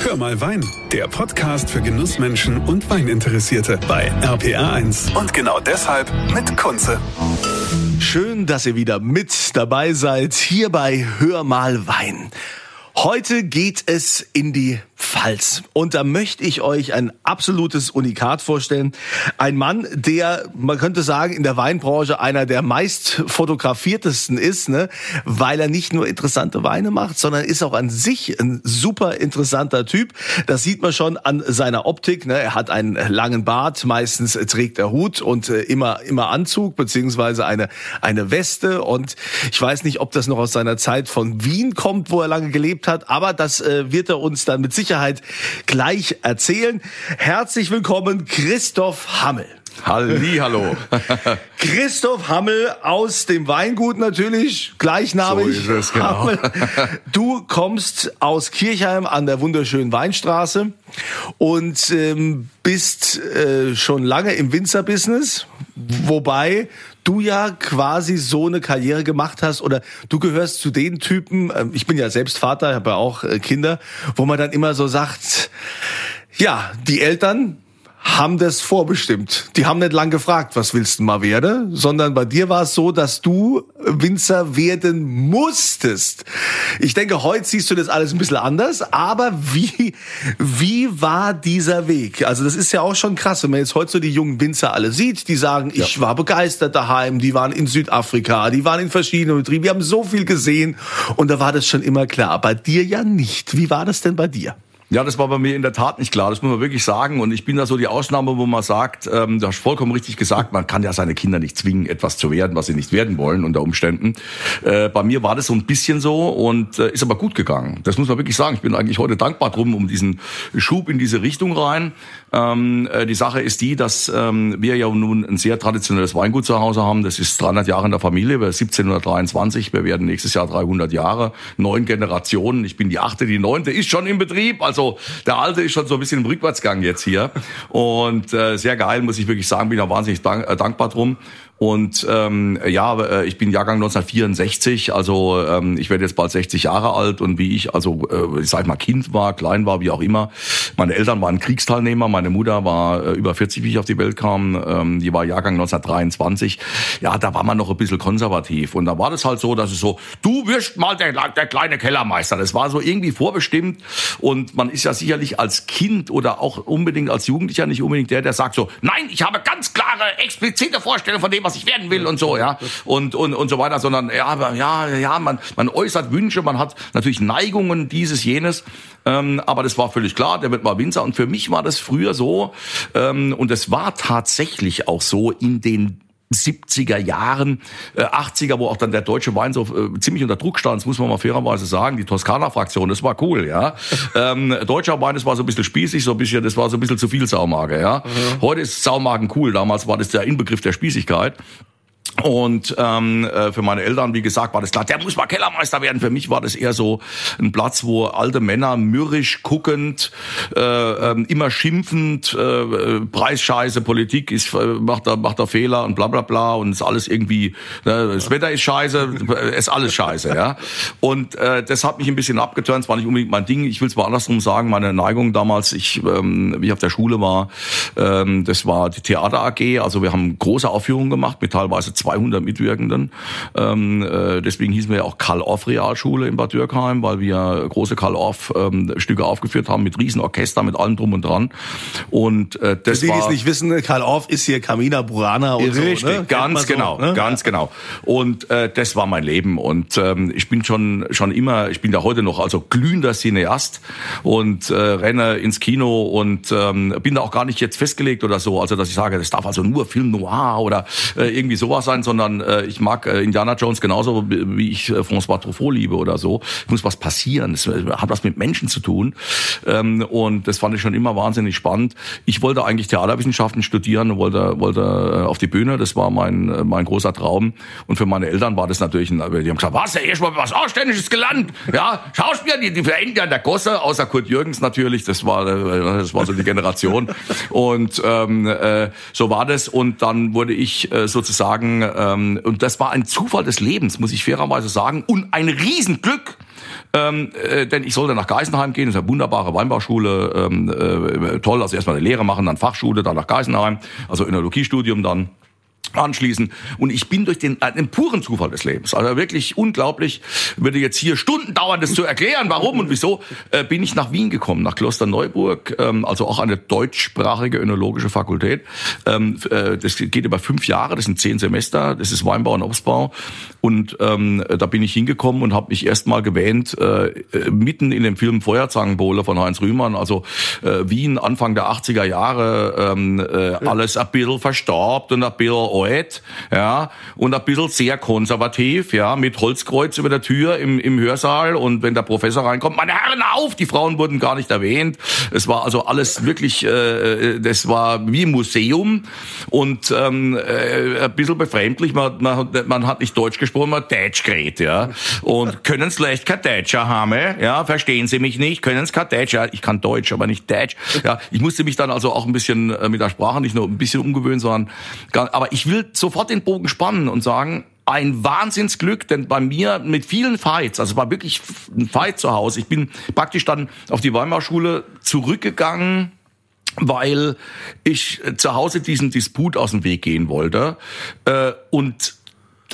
Hör mal Wein, der Podcast für Genussmenschen und Weininteressierte bei RPR1. Und genau deshalb mit Kunze. Schön, dass ihr wieder mit dabei seid hier bei Hör mal Wein. Heute geht es in die Pfalz. Und da möchte ich euch ein absolutes Unikat vorstellen. Ein Mann, der, man könnte sagen, in der Weinbranche einer der meist fotografiertesten ist, ne? weil er nicht nur interessante Weine macht, sondern ist auch an sich ein super interessanter Typ. Das sieht man schon an seiner Optik. Ne? Er hat einen langen Bart, meistens trägt er Hut und äh, immer, immer Anzug, beziehungsweise eine, eine Weste. Und ich weiß nicht, ob das noch aus seiner Zeit von Wien kommt, wo er lange gelebt hat, aber das äh, wird er uns dann mit Sicherheit Sicherheit gleich erzählen. Herzlich willkommen, Christoph Hammel. Halli, hallo. Christoph Hammel aus dem Weingut natürlich, gleichnamig. So ist es, genau. Hammel. Du kommst aus Kirchheim an der wunderschönen Weinstraße und ähm, bist äh, schon lange im Winzerbusiness, wobei du ja quasi so eine Karriere gemacht hast oder du gehörst zu den Typen, äh, ich bin ja selbst Vater, habe ja auch äh, Kinder, wo man dann immer so sagt, ja, die Eltern haben das vorbestimmt. Die haben nicht lang gefragt, was willst du mal werden, sondern bei dir war es so, dass du Winzer werden musstest. Ich denke, heute siehst du das alles ein bisschen anders, aber wie, wie war dieser Weg? Also das ist ja auch schon krass, wenn man jetzt heute so die jungen Winzer alle sieht, die sagen, ja. ich war begeistert daheim, die waren in Südafrika, die waren in verschiedenen Betrieben, wir haben so viel gesehen und da war das schon immer klar. Bei dir ja nicht. Wie war das denn bei dir? Ja, das war bei mir in der Tat nicht klar. Das muss man wirklich sagen. Und ich bin da so die Ausnahme, wo man sagt, ähm, du hast vollkommen richtig gesagt, man kann ja seine Kinder nicht zwingen, etwas zu werden, was sie nicht werden wollen unter Umständen. Äh, bei mir war das so ein bisschen so und äh, ist aber gut gegangen. Das muss man wirklich sagen. Ich bin eigentlich heute dankbar drum, um diesen Schub in diese Richtung rein. Ähm, äh, die Sache ist die, dass ähm, wir ja nun ein sehr traditionelles Weingut zu Hause haben. Das ist 300 Jahre in der Familie. Wir 1723. Wir werden nächstes Jahr 300 Jahre. Neun Generationen. Ich bin die achte, die neunte ist schon im Betrieb. Also der Alte ist schon so ein bisschen im Rückwärtsgang jetzt hier. Und äh, sehr geil, muss ich wirklich sagen, bin da wahnsinnig dank, äh, dankbar drum. Und ähm, ja, äh, ich bin Jahrgang 1964, also ähm, ich werde jetzt bald 60 Jahre alt und wie ich, also äh, ich sag mal Kind war, klein war, wie auch immer. Meine Eltern waren Kriegsteilnehmer, meine Mutter war äh, über 40, wie ich auf die Welt kam. Ähm, die war Jahrgang 1923. Ja, da war man noch ein bisschen konservativ und da war das halt so, dass es so, du wirst mal der, der kleine Kellermeister. Das war so irgendwie vorbestimmt und man ist ja sicherlich als Kind oder auch unbedingt als Jugendlicher nicht unbedingt der, der sagt so, nein, ich habe ganz klare, explizite Vorstellungen von dem, was ich werden will und so, ja. Und, und, und so weiter, sondern, ja, aber, ja, ja, man, man äußert Wünsche, man hat natürlich Neigungen, dieses, jenes. Ähm, aber das war völlig klar, der wird mal Winzer. Und für mich war das früher so, ähm, und es war tatsächlich auch so in den 70er Jahren, äh, 80er, wo auch dann der deutsche Wein so äh, ziemlich unter Druck stand, das muss man mal fairerweise sagen, die Toskana-Fraktion, das war cool, ja. ähm, deutscher Wein, das war so ein bisschen spießig, so ein bisschen, das war so ein bisschen zu viel Saumager, ja. Mhm. Heute ist Saumagen cool, damals war das der Inbegriff der Spießigkeit. Und ähm, äh, für meine Eltern, wie gesagt, war das klar, der muss mal Kellermeister werden. Für mich war das eher so ein Platz, wo alte Männer mürrisch guckend, äh, äh, immer schimpfend, äh, Preisscheiße, Politik ist äh, macht da macht da Fehler und bla bla bla und ist alles irgendwie, ne, das Wetter ist scheiße, ist alles scheiße, ja. Und äh, das hat mich ein bisschen abgeturnt, es war nicht unbedingt mein Ding. Ich will es mal andersrum sagen, meine Neigung damals, ich, ähm, wie ich auf der Schule war, ähm, das war die Theater AG, also wir haben große Aufführungen gemacht mit teilweise 200 Mitwirkenden. Ähm, äh, deswegen hießen wir ja auch Karl-Orff Realschule in Bad Dürkheim, weil wir große Karl-Orff ähm, aufgeführt haben mit Riesenorchester, mit allem drum und dran. Und äh, das Für die, war, die es nicht wissen, Karl-Orff ist hier Camina Burana und Richtig, so. Ne? ganz so, genau, ne? ganz genau. Und äh, das war mein Leben. Und ähm, ich bin schon schon immer, ich bin da heute noch also glühender Cineast und äh, renne ins Kino und ähm, bin da auch gar nicht jetzt festgelegt oder so, also dass ich sage, das darf also nur Film Noir oder äh, irgendwie sowas sein, sondern äh, ich mag äh, Indiana Jones genauso, wie ich äh, François Truffaut liebe oder so. Es muss was passieren. Es äh, hat was mit Menschen zu tun. Ähm, und das fand ich schon immer wahnsinnig spannend. Ich wollte eigentlich Theaterwissenschaften studieren, wollte, wollte äh, auf die Bühne. Das war mein, äh, mein großer Traum. Und für meine Eltern war das natürlich, ein, die haben gesagt, was, ja erst mal was Ausständiges gelernt. Ja, Schauspieler, die, die verenden ja in der Gosse, außer Kurt Jürgens natürlich. Das war, das war so die Generation. Und ähm, äh, so war das. Und dann wurde ich äh, sozusagen ähm, und das war ein Zufall des Lebens, muss ich fairerweise sagen, und ein Riesenglück, ähm, äh, denn ich sollte nach Geisenheim gehen, das ist eine wunderbare Weinbauschule, ähm, äh, toll, also erstmal eine Lehre machen, dann Fachschule, dann nach Geisenheim, also Önologiestudium dann anschließen. Und ich bin durch den, einen puren Zufall des Lebens, also wirklich unglaublich, würde jetzt hier Stunden dauern, das zu erklären, warum und wieso, äh, bin ich nach Wien gekommen, nach Klosterneuburg, ähm, also auch eine deutschsprachige önologische Fakultät. Ähm, äh, das geht über fünf Jahre, das sind zehn Semester, das ist Weinbau und Obstbau. Und ähm, da bin ich hingekommen und habe mich erstmal gewähnt, äh, mitten in dem Film Feuerzangenbowle von Heinz Rühmann, also äh, Wien, Anfang der 80er Jahre, ähm, äh, alles ein bisschen verstorbt und ein bisschen alt, ja, und ein bisschen sehr konservativ, ja, mit Holzkreuz über der Tür im, im Hörsaal und wenn der Professor reinkommt, meine Herren auf, die Frauen wurden gar nicht erwähnt. Es war also alles wirklich, äh, das war wie Museum und ähm, äh, ein bisschen befremdlich, man, man, man hat nicht Deutsch gesprochen, man Deutsch geredet, ja. Und können es leicht kein Deutscher haben, ja. Verstehen Sie mich nicht? Können es kein Deutsch? Ja, ich kann Deutsch, aber nicht Deutsch. Ja, ich musste mich dann also auch ein bisschen äh, mit der Sprache nicht nur ein bisschen umgewöhnen, sondern, aber ich will sofort den Bogen spannen und sagen, ein Wahnsinnsglück, denn bei mir mit vielen Fights, also war wirklich ein Fight zu Hause. Ich bin praktisch dann auf die Weimarschule zurückgegangen, weil ich zu Hause diesen Disput aus dem Weg gehen wollte. Äh, und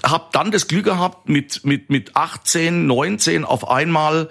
habe dann das Glück gehabt, mit, mit, mit 18, 19 auf einmal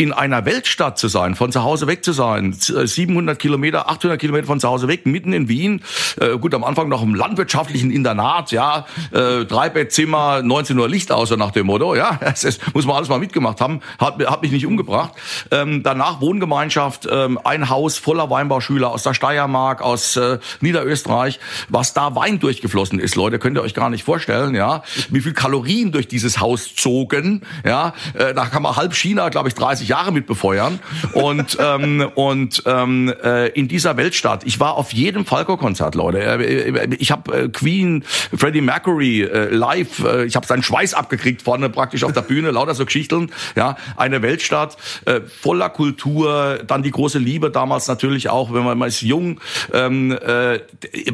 in einer Weltstadt zu sein, von zu Hause weg zu sein, 700 äh, Kilometer, 800 Kilometer von zu Hause weg, mitten in Wien, äh, gut, am Anfang noch im landwirtschaftlichen Internat, ja, äh, Dreibettzimmer, 19 Uhr Licht außer nach dem Motto, ja, das, das muss man alles mal mitgemacht haben, hat, hat mich nicht umgebracht. Ähm, danach Wohngemeinschaft, ähm, ein Haus voller Weinbauschüler aus der Steiermark, aus äh, Niederösterreich, was da Wein durchgeflossen ist, Leute, könnt ihr euch gar nicht vorstellen, ja, wie viel Kalorien durch dieses Haus zogen, ja, äh, da kann man halb China, glaube ich, 30 Jahre mit befeuern. Und, ähm, und ähm, äh, in dieser Weltstadt, ich war auf jedem Falco-Konzert, Leute. Äh, äh, ich habe äh, Queen, Freddie Mercury äh, live, äh, ich habe seinen Schweiß abgekriegt vorne praktisch auf der Bühne, lauter so Geschichten. Ja, eine Weltstadt äh, voller Kultur, dann die große Liebe damals natürlich auch, wenn man, man ist jung. Ähm, äh,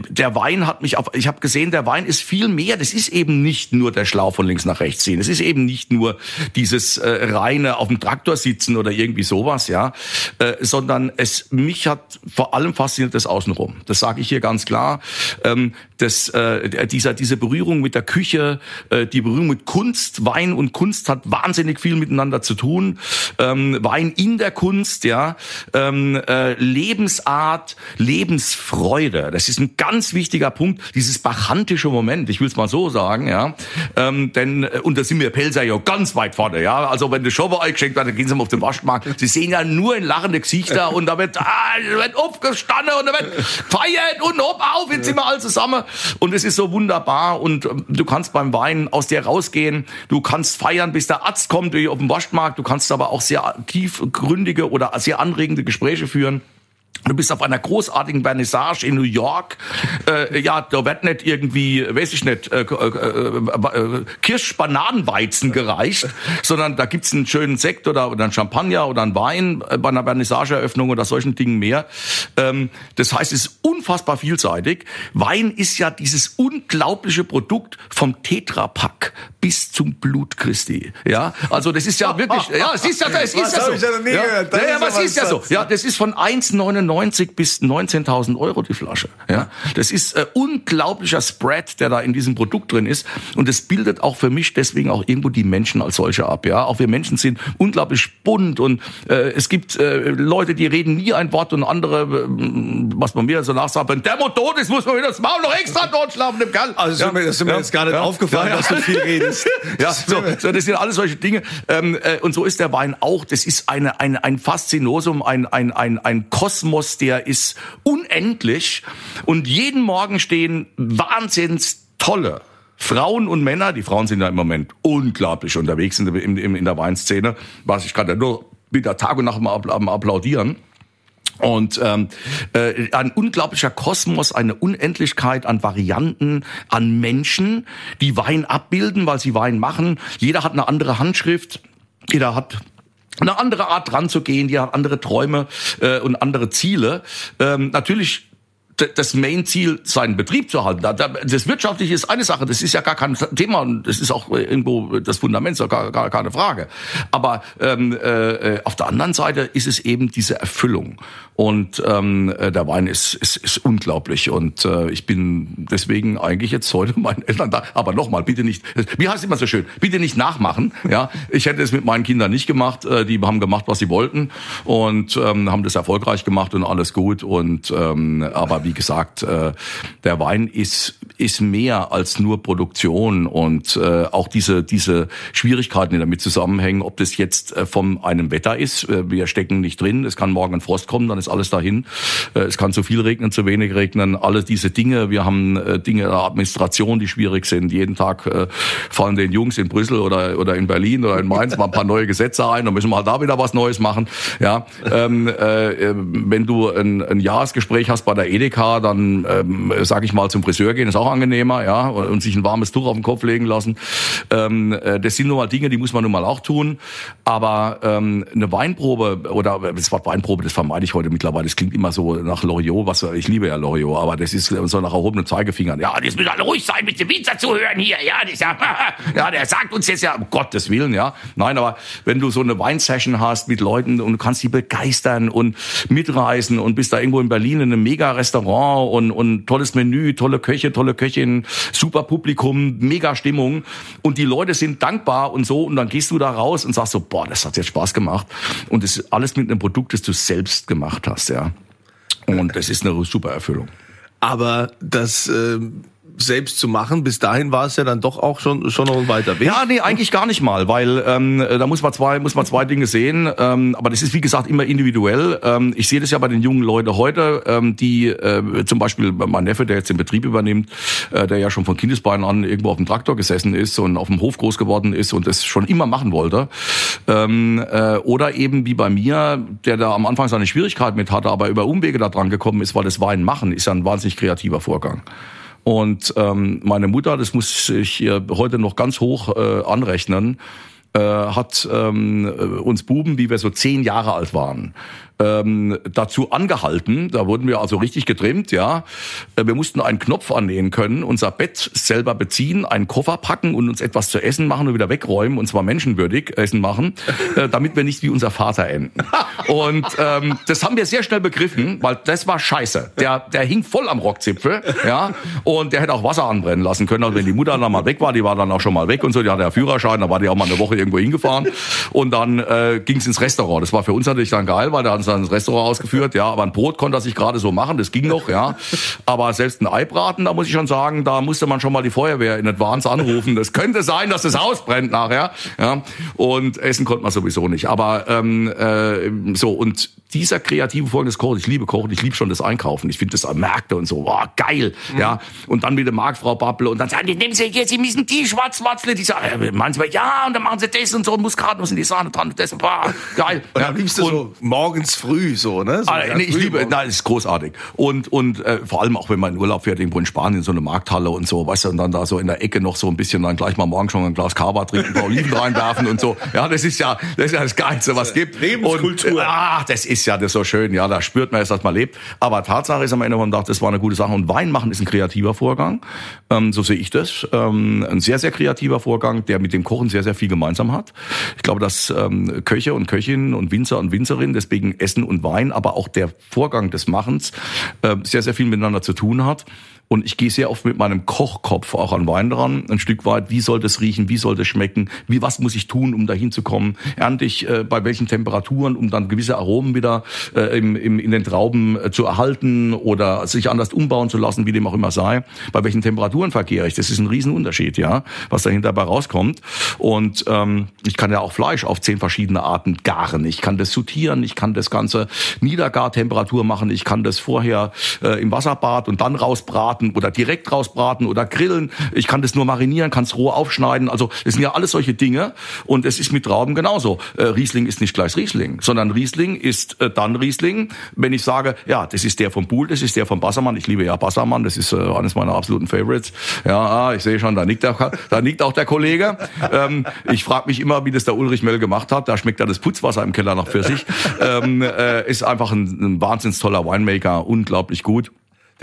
der Wein hat mich auf, ich habe gesehen, der Wein ist viel mehr. Das ist eben nicht nur der Schlauch von links nach rechts ziehen. Es ist eben nicht nur dieses äh, reine auf dem Traktor sitzen sitzen oder irgendwie sowas, ja, äh, sondern es mich hat vor allem fasziniert das Außenrum. Das sage ich hier ganz klar. Ähm, das, äh, dieser, diese Berührung mit der Küche, äh, die Berührung mit Kunst, Wein und Kunst hat wahnsinnig viel miteinander zu tun. Ähm, Wein in der Kunst, ja, ähm, äh, Lebensart, Lebensfreude. Das ist ein ganz wichtiger Punkt. Dieses bachantische Moment, ich will es mal so sagen, ja, ähm, denn äh, und da sind wir Pelzer ja ganz weit vorne, ja. Also wenn die Schober eingeschenkt wird, dann gehen sie mal auf den Waschmarkt. Sie sehen ja nur in lachende Gesichter und da wird, ah, da wird aufgestanden und da wird feiert und hopp auf, jetzt sind wir alle zusammen. Und es ist so wunderbar. Und ähm, du kannst beim Wein aus dir rausgehen, du kannst feiern, bis der Arzt kommt auf den Waschmarkt, du kannst aber auch sehr tiefgründige oder sehr anregende Gespräche führen. Du bist auf einer großartigen Vernissage in New York. Äh, ja, da wird nicht irgendwie, weiß ich nicht, äh, äh, äh, Kirsch-Bananenweizen gereicht, sondern da gibt's einen schönen Sekt oder, oder einen Champagner oder einen Wein bei einer Vernissageeröffnung oder solchen Dingen mehr. Ähm, das heißt, es ist unfassbar vielseitig. Wein ist ja dieses unglaubliche Produkt vom Tetrapack bis zum Blut Christi. Ja, also das ist ja wirklich, ja, es ist ja, es ist ja so. Ja, ja, was ist ja so. Ja, das ist von 1,99 90 bis 19.000 Euro die Flasche. Ja, das ist äh, unglaublicher Spread, der da in diesem Produkt drin ist. Und es bildet auch für mich deswegen auch irgendwo die Menschen als solche ab. Ja, auch wir Menschen sind unglaublich bunt und äh, es gibt äh, Leute, die reden nie ein Wort und andere, äh, was man mir so nachsagt, wenn der Mot tot ist, muss man wieder das Maul noch extra dort schlafen im Kerl. Also ja, das ist mir, jetzt gar nicht ja, aufgefallen, ja, dass du viel redest. ja, so, so, das sind alles solche Dinge. Ähm, äh, und so ist der Wein auch. Das ist eine, eine, ein Faszinosum, ein, ein, ein, ein Kosmos Kosmos, der ist unendlich und jeden Morgen stehen wahnsinns tolle Frauen und Männer, die Frauen sind ja im Moment unglaublich unterwegs in der, in, in der Weinszene, was ich gerade nur wieder Tag und Nacht am Applaudieren. Und ähm, äh, ein unglaublicher Kosmos, eine Unendlichkeit an Varianten, an Menschen, die Wein abbilden, weil sie Wein machen. Jeder hat eine andere Handschrift, jeder hat eine andere Art dran zu gehen, die hat andere Träume äh, und andere Ziele. Ähm, natürlich das Main-Ziel, seinen Betrieb zu halten. Das Wirtschaftliche ist eine Sache, das ist ja gar kein Thema, das ist auch irgendwo das Fundament, so gar, gar keine Frage. Aber ähm, äh, auf der anderen Seite ist es eben diese Erfüllung. Und ähm, äh, der Wein ist, ist, ist unglaublich. Und äh, ich bin deswegen eigentlich jetzt heute meinen Eltern da. Aber nochmal, bitte nicht, wie heißt es immer so schön, bitte nicht nachmachen. Ja, Ich hätte es mit meinen Kindern nicht gemacht. Äh, die haben gemacht, was sie wollten und ähm, haben das erfolgreich gemacht und alles gut. Und ähm, aber wie gesagt, äh, der Wein ist, ist mehr als nur Produktion und äh, auch diese, diese Schwierigkeiten, die damit zusammenhängen, ob das jetzt äh, vom einem Wetter ist. Äh, wir stecken nicht drin. Es kann morgen ein Frost kommen, dann ist alles dahin. Äh, es kann zu viel regnen, zu wenig regnen. Alle diese Dinge. Wir haben äh, Dinge der Administration, die schwierig sind. Jeden Tag äh, fallen den Jungs in Brüssel oder, oder in Berlin oder in Mainz mal ein paar neue Gesetze ein. Dann müssen wir halt da wieder was Neues machen. Ja, ähm, äh, wenn du ein, ein Jahresgespräch hast bei der Edeka, dann ähm, sage ich mal zum Friseur gehen, ist auch angenehmer, ja, und sich ein warmes Tuch auf den Kopf legen lassen. Ähm, äh, das sind nun mal Dinge, die muss man nun mal auch tun. Aber ähm, eine Weinprobe oder das Wort Weinprobe, das vermeide ich heute mittlerweile. Das klingt immer so nach Loriot, was ich liebe ja Loriot, aber das ist so nach erhobenen Zeigefingern. Ja, das müssen alle ruhig sein, mit dem Winzer zu hören hier. Ja, das ja, ja, der sagt uns jetzt ja, um Gottes Willen, ja. Nein, aber wenn du so eine Weinsession hast mit Leuten und du kannst die begeistern und mitreisen und bist da irgendwo in Berlin in einem Mega-Restaurant und, und tolles Menü, tolle Köche, tolle Köchin, super Publikum, mega Stimmung und die Leute sind dankbar und so und dann gehst du da raus und sagst so, boah, das hat jetzt Spaß gemacht und das ist alles mit einem Produkt, das du selbst gemacht hast, ja. Und das ist eine super Erfüllung. Aber das äh, selbst zu machen. Bis dahin war es ja dann doch auch schon schon noch ein weiter Weg. Ja, nee, eigentlich gar nicht mal, weil ähm, da muss man zwei muss man zwei Dinge sehen. Ähm, aber das ist wie gesagt immer individuell. Ähm, ich sehe das ja bei den jungen Leuten heute, ähm, die äh, zum Beispiel mein Neffe, der jetzt den Betrieb übernimmt, äh, der ja schon von Kindesbeinen an irgendwo auf dem Traktor gesessen ist und auf dem Hof groß geworden ist und das schon immer machen wollte. Ähm, äh, oder eben wie bei mir, der da am Anfang seine Schwierigkeiten mit hatte, aber über Umwege da dran gekommen ist, weil das Wein machen ist ja ein wahnsinnig kreativer Vorgang. Und ähm, meine Mutter, das muss ich ihr heute noch ganz hoch äh, anrechnen, äh, hat ähm, uns Buben, wie wir so zehn Jahre alt waren, ähm, dazu angehalten. Da wurden wir also richtig getrimmt, ja. Äh, wir mussten einen Knopf annähen können, unser Bett selber beziehen, einen Koffer packen und uns etwas zu essen machen und wieder wegräumen und zwar menschenwürdig Essen machen, äh, damit wir nicht wie unser Vater enden. Und ähm, das haben wir sehr schnell begriffen, weil das war scheiße. Der, der hing voll am Rockzipfel, ja. Und der hätte auch Wasser anbrennen lassen können. Also wenn die Mutter dann mal weg war, die war dann auch schon mal weg und so, die hatte ja Führerschein, da war die auch mal eine Woche irgendwo hingefahren. Und dann äh, ging ins Restaurant. Das war für uns natürlich dann geil, weil da uns dann ins Restaurant ausgeführt, ja, aber ein Brot konnte er sich gerade so machen, das ging noch, ja. Aber selbst ein Eibraten, da muss ich schon sagen, da musste man schon mal die Feuerwehr in Advance anrufen. Das könnte sein, dass das Haus brennt nachher, ja. Und essen konnte man sowieso nicht. Aber ähm, äh, so und dieser kreative Vorgang des Kochens, ich liebe Kochen, ich liebe schon das Einkaufen, ich finde das an Märkte und so, boah, geil, mhm. ja. Und dann mit der Marktfrau Babble und dann sagen die, nehmen Sie jetzt, Sie müssen die Schwarzwatzle, die sagen, äh, manchmal ja, und dann machen Sie das und so, und Muskatnuss und die Sahne dran, und das, boah, geil. Und dann liebst du so morgens früh so, ne? So ah, nee, ich liebe, nein, das ist großartig. Und, und äh, vor allem auch, wenn man in Urlaub fährt, irgendwo in Spanien, so eine Markthalle und so, weißt du, und dann da so in der Ecke noch so ein bisschen, dann gleich mal morgen schon ein Glas Kava trinken, ein paar Oliven reinwerfen und so. Ja, das ist ja, das ist ja das Geilste, was gibt. Lebenskultur. Und, ach, das ist ja das so schön, ja, da spürt man erst, dass man lebt. Aber Tatsache ist am Ende vom Tag, das war eine gute Sache. Und Wein machen ist ein kreativer Vorgang. Ähm, so sehe ich das. Ähm, ein sehr, sehr kreativer Vorgang, der mit dem Kochen sehr, sehr viel gemeinsam hat. Ich glaube, dass ähm, Köche und Köchinnen und Winzer und Winzerinnen, deswegen Essen und Wein, aber auch der Vorgang des Machens äh, sehr, sehr viel miteinander zu tun hat. Und ich gehe sehr oft mit meinem Kochkopf auch an Wein dran, ein Stück weit. Wie soll das riechen? Wie soll das schmecken? Wie, was muss ich tun, um dahin zu kommen? Ernte ich äh, bei welchen Temperaturen, um dann gewisse Aromen wieder äh, im, im, in den Trauben äh, zu erhalten oder sich anders umbauen zu lassen, wie dem auch immer sei? Bei welchen Temperaturen verkehre ich? Das ist ein Riesenunterschied, ja, was dahinter dabei rauskommt. Und ähm, ich kann ja auch Fleisch auf zehn verschiedene Arten garen. Ich kann das sortieren, ich kann das Ganze Niedergartemperatur machen, ich kann das vorher äh, im Wasserbad und dann rausbraten rausbraten oder direkt rausbraten oder grillen. Ich kann das nur marinieren, kann es roh aufschneiden. Also das sind ja alles solche Dinge. Und es ist mit Trauben genauso. Äh, Riesling ist nicht gleich Riesling, sondern Riesling ist äh, dann Riesling, wenn ich sage, ja, das ist der vom Buhl, das ist der von Bassermann. Ich liebe ja Bassermann, das ist äh, eines meiner absoluten Favorites. Ja, ah, ich sehe schon, da nickt, der, da nickt auch der Kollege. Ähm, ich frage mich immer, wie das der Ulrich Mell gemacht hat. Da schmeckt ja das Putzwasser im Keller nach Pfirsich. Ähm, äh, ist einfach ein, ein wahnsinns toller Winemaker, unglaublich gut.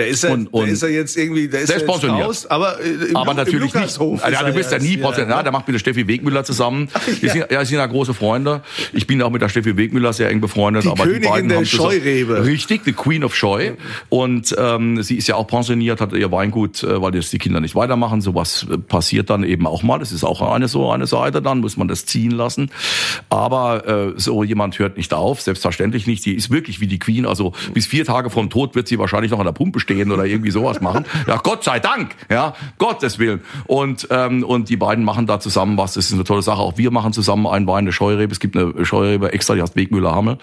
Der ist ja, und, und der ist ja jetzt irgendwie, der ist, ja pensioniert. Raus, aber, äh, im aber natürlich nicht. Ja, du bist ja nie pensioniert. Ja, der macht mit der Steffi Wegmüller zusammen. Die sind, ja, sind ja große Freunde. Ich bin auch mit der Steffi Wegmüller sehr eng befreundet. Die aber Königin die beiden der haben Scheurebe. Richtig, die Queen of Scheu. Und ähm, sie ist ja auch pensioniert, hat ihr Weingut, äh, weil jetzt die Kinder nicht weitermachen. Sowas äh, passiert dann eben auch mal. Das ist auch eine so eine Seite. Dann muss man das ziehen lassen. Aber äh, so jemand hört nicht auf. Selbstverständlich nicht. Die ist wirklich wie die Queen. Also bis vier Tage vom Tod wird sie wahrscheinlich noch an der Pumpe stehen oder irgendwie sowas machen. Ja, Gott sei Dank. Ja, Gottes Willen. Und ähm, und die beiden machen da zusammen was. Das ist eine tolle Sache. Auch wir machen zusammen einen Wein, eine Scheurebe. Es gibt eine Scheurebe extra, die heißt Wegmüller Hammel.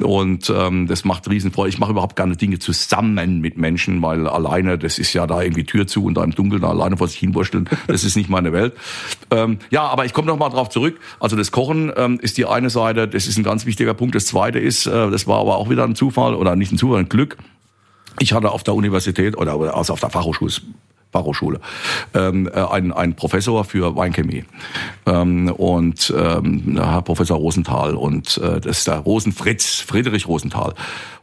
Und ähm, das macht Riesenfreude. Ich mache überhaupt gerne Dinge zusammen mit Menschen, weil alleine, das ist ja da irgendwie Tür zu und da im Dunkeln alleine vor sich hinwursteln. Das ist nicht meine Welt. Ähm, ja, aber ich komme noch mal drauf zurück. Also das Kochen ähm, ist die eine Seite. Das ist ein ganz wichtiger Punkt. Das zweite ist, äh, das war aber auch wieder ein Zufall oder nicht ein Zufall, ein Glück. Ich hatte auf der Universität oder also auf der Fachhochschule Fachhochschule, ähm, äh, ein, ein Professor für Weinchemie ähm, und ähm, Herr Professor Rosenthal und äh, das ist der Rosenfritz, Friedrich Rosenthal.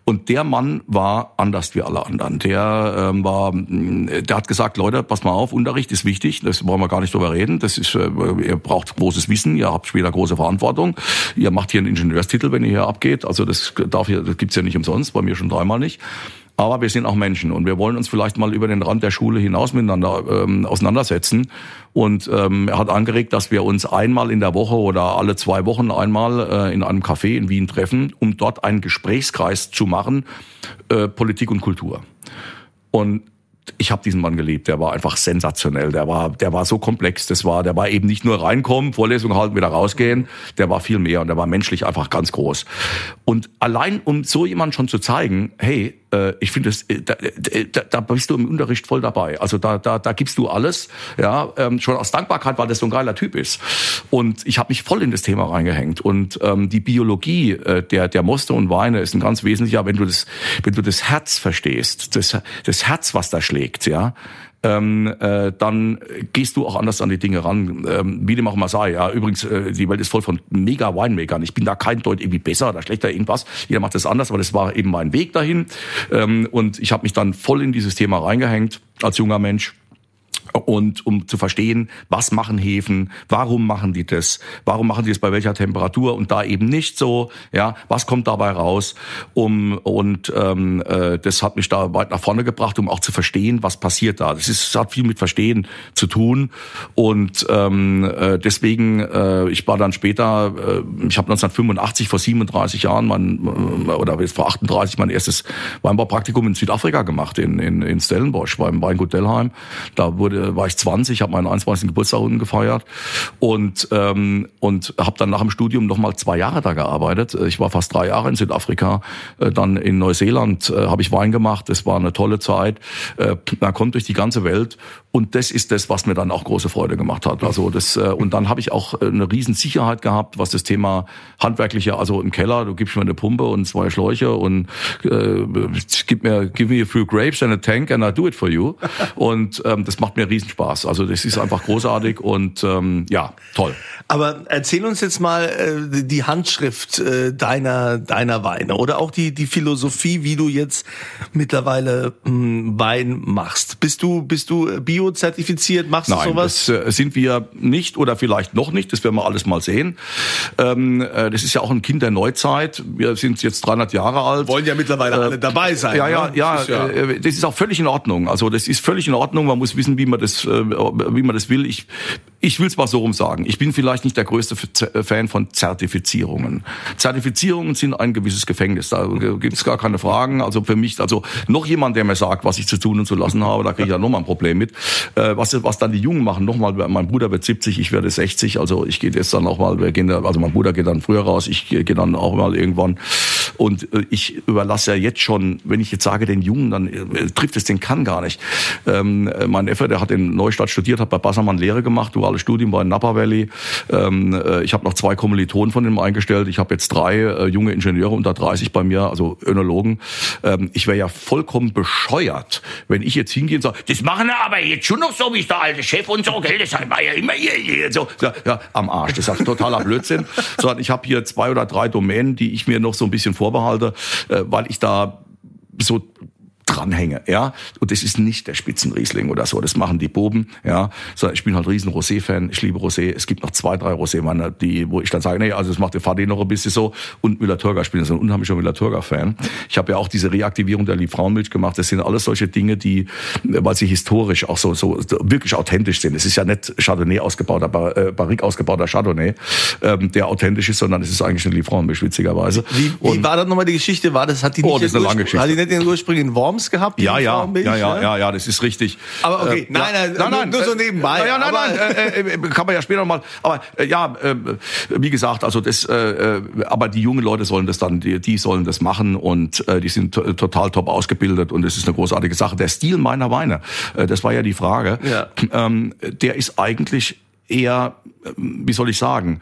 Und der Mann war anders wie alle anderen. Der ähm, war, der hat gesagt, Leute, pass mal auf, Unterricht ist wichtig, das wollen wir gar nicht drüber reden. Das ist, äh, ihr braucht großes Wissen, ihr habt später große Verantwortung. Ihr macht hier einen Ingenieurstitel, wenn ihr hier abgeht. Also das darf hier, das gibt's ja nicht umsonst, bei mir schon dreimal nicht. Aber wir sind auch Menschen und wir wollen uns vielleicht mal über den Rand der Schule hinaus miteinander ähm, auseinandersetzen. Und ähm, er hat angeregt, dass wir uns einmal in der Woche oder alle zwei Wochen einmal äh, in einem Café in Wien treffen, um dort einen Gesprächskreis zu machen, äh, Politik und Kultur. Und ich habe diesen Mann geliebt. Der war einfach sensationell. Der war, der war so komplex. Das war, der war eben nicht nur reinkommen, Vorlesung halten, wieder rausgehen. Der war viel mehr und der war menschlich einfach ganz groß. Und allein um so jemand schon zu zeigen, hey, äh, ich finde äh, da, da, da bist du im Unterricht voll dabei. Also da, da, da gibst du alles, ja, ähm, schon aus Dankbarkeit, weil das so ein geiler Typ ist. Und ich habe mich voll in das Thema reingehängt. Und ähm, die Biologie äh, der der Moste und Weine ist ein ganz wesentlicher, wenn du das, wenn du das Herz verstehst, das, das Herz, was da schlägt, ja, ähm, äh, dann gehst du auch anders an die Dinge ran. Ähm, wie dem auch immer sei. Ja, übrigens, äh, die Welt ist voll von mega Winemakern. Ich bin da kein Deut irgendwie besser oder schlechter irgendwas. Jeder macht das anders, aber das war eben mein Weg dahin. Ähm, und ich habe mich dann voll in dieses Thema reingehängt als junger Mensch und um zu verstehen, was machen Hefen, warum machen die das, warum machen die es bei welcher Temperatur und da eben nicht so, ja, was kommt dabei raus, um und ähm, äh, das hat mich da weit nach vorne gebracht, um auch zu verstehen, was passiert da. Das ist das hat viel mit Verstehen zu tun und ähm, äh, deswegen äh, ich war dann später, äh, ich habe 1985 vor 37 Jahren mein äh, oder jetzt vor 38 mein erstes Weinbaupraktikum in Südafrika gemacht in in, in Stellenbosch beim Weingut Delheim. Da wurde äh, war ich 20, habe meinen 21. Geburtstag unten gefeiert und ähm, und habe dann nach dem Studium noch mal zwei Jahre da gearbeitet. Ich war fast drei Jahre in Südafrika, äh, dann in Neuseeland äh, habe ich Wein gemacht. Das war eine tolle Zeit. Äh, man kommt durch die ganze Welt und das ist das, was mir dann auch große Freude gemacht hat. Also das äh, und dann habe ich auch äh, eine riesen Sicherheit gehabt, was das Thema handwerkliche, also im Keller, du gibst mir eine Pumpe und zwei Schläuche und äh, gib mir give me a few grapes and a tank and I do it for you. Und ähm, das macht mir Riesenspaß. Also das ist einfach großartig und ähm, ja, toll. Aber erzähl uns jetzt mal äh, die Handschrift äh, deiner deiner Weine oder auch die die Philosophie, wie du jetzt mittlerweile mh, hm, Wein machst. Bist du bist du biozertifiziert? Machst Nein, du sowas? Das äh, sind wir nicht oder vielleicht noch nicht. Das werden wir alles mal sehen. Ähm, äh, das ist ja auch ein Kind der Neuzeit. Wir sind jetzt 300 Jahre alt. Wollen ja mittlerweile äh, alle dabei sein. Ja, ja, ne? ja. Das ist, ja. Äh, das ist auch völlig in Ordnung. Also das ist völlig in Ordnung. Man muss wissen, wie man das, äh, wie man das will. Ich, ich will es mal so rum sagen. Ich bin vielleicht nicht der größte äh, Fan von Zertifizierungen. Zertifizierungen sind ein gewisses Gefängnis. Da gibt es gar keine Fragen. Also für mich, also noch jemand, der mir sagt, was ich zu tun und zu lassen habe, da kriege ich ja nochmal ein Problem mit. Äh, was, was dann die Jungen machen, nochmal, mein Bruder wird 70, ich werde 60. Also ich gehe jetzt dann auch mal, wir gehen, also mein Bruder geht dann früher raus, ich gehe dann auch mal irgendwann. Und ich überlasse ja jetzt schon, wenn ich jetzt sage den Jungen, dann trifft es den Kann gar nicht. Ähm, mein Neffe, der hat in Neustadt studiert, hat bei Bassermann Lehre gemacht, duales Studium bei Napa Valley. Ähm, äh, ich habe noch zwei Kommilitonen von ihm eingestellt. Ich habe jetzt drei äh, junge Ingenieure unter 30 bei mir, also Önologen. Ähm, ich wäre ja vollkommen bescheuert, wenn ich jetzt hingehe und sage, das machen wir aber jetzt schon noch so, wie der alte Chef und so, gell? Das war ja immer hier, hier so. Ja, am Arsch. Das ist totaler Blödsinn. Sondern ich habe hier zwei oder drei Domänen, die ich mir noch so ein bisschen vorbehalte, äh, weil ich da so dranhänge, ja. Und das ist nicht der Spitzenriesling oder so. Das machen die Buben, ja. So, ich bin halt riesen Rosé-Fan. Ich liebe Rosé. Es gibt noch zwei, drei Rosé-Mann, die, wo ich dann sage, nee, also das macht der Fadi noch ein bisschen so. Und Müller-Thurgau, ich bin so ein unheimlicher Müller-Thurgau-Fan. Ich habe ja auch diese Reaktivierung der Liebfrauenmilch gemacht. Das sind alles solche Dinge, die, weil sie historisch auch so, so wirklich authentisch sind. Es ist ja nicht Chardonnay ausgebauter, äh, Barrique ausgebauter Chardonnay, ähm, der authentisch ist, sondern es ist eigentlich eine Liebfrauenmilch, witzigerweise. Wie, wie war das nochmal die Geschichte? War das, hat die Oh, nicht das ist eine lange Geschichte. Hat die nicht den Ursprung in Worms gehabt? Ja, ja, Frauenmilch, ja, ja, ne? ja, ja, das ist richtig. Aber okay, Äh, nein, ja, nein, nur- nur so nebenbei, Ja, ja, nein, aber- nein, äh, äh, kann man ja später noch mal. Aber äh, ja, äh, wie gesagt, also das, äh, äh, aber die jungen Leute sollen das dann, die, die sollen das machen und äh, die sind to- total top ausgebildet und es ist eine großartige Sache. Der Stil meiner Weine, äh, das war ja die Frage. Ja. Ähm, der ist eigentlich eher, ähm, wie soll ich sagen?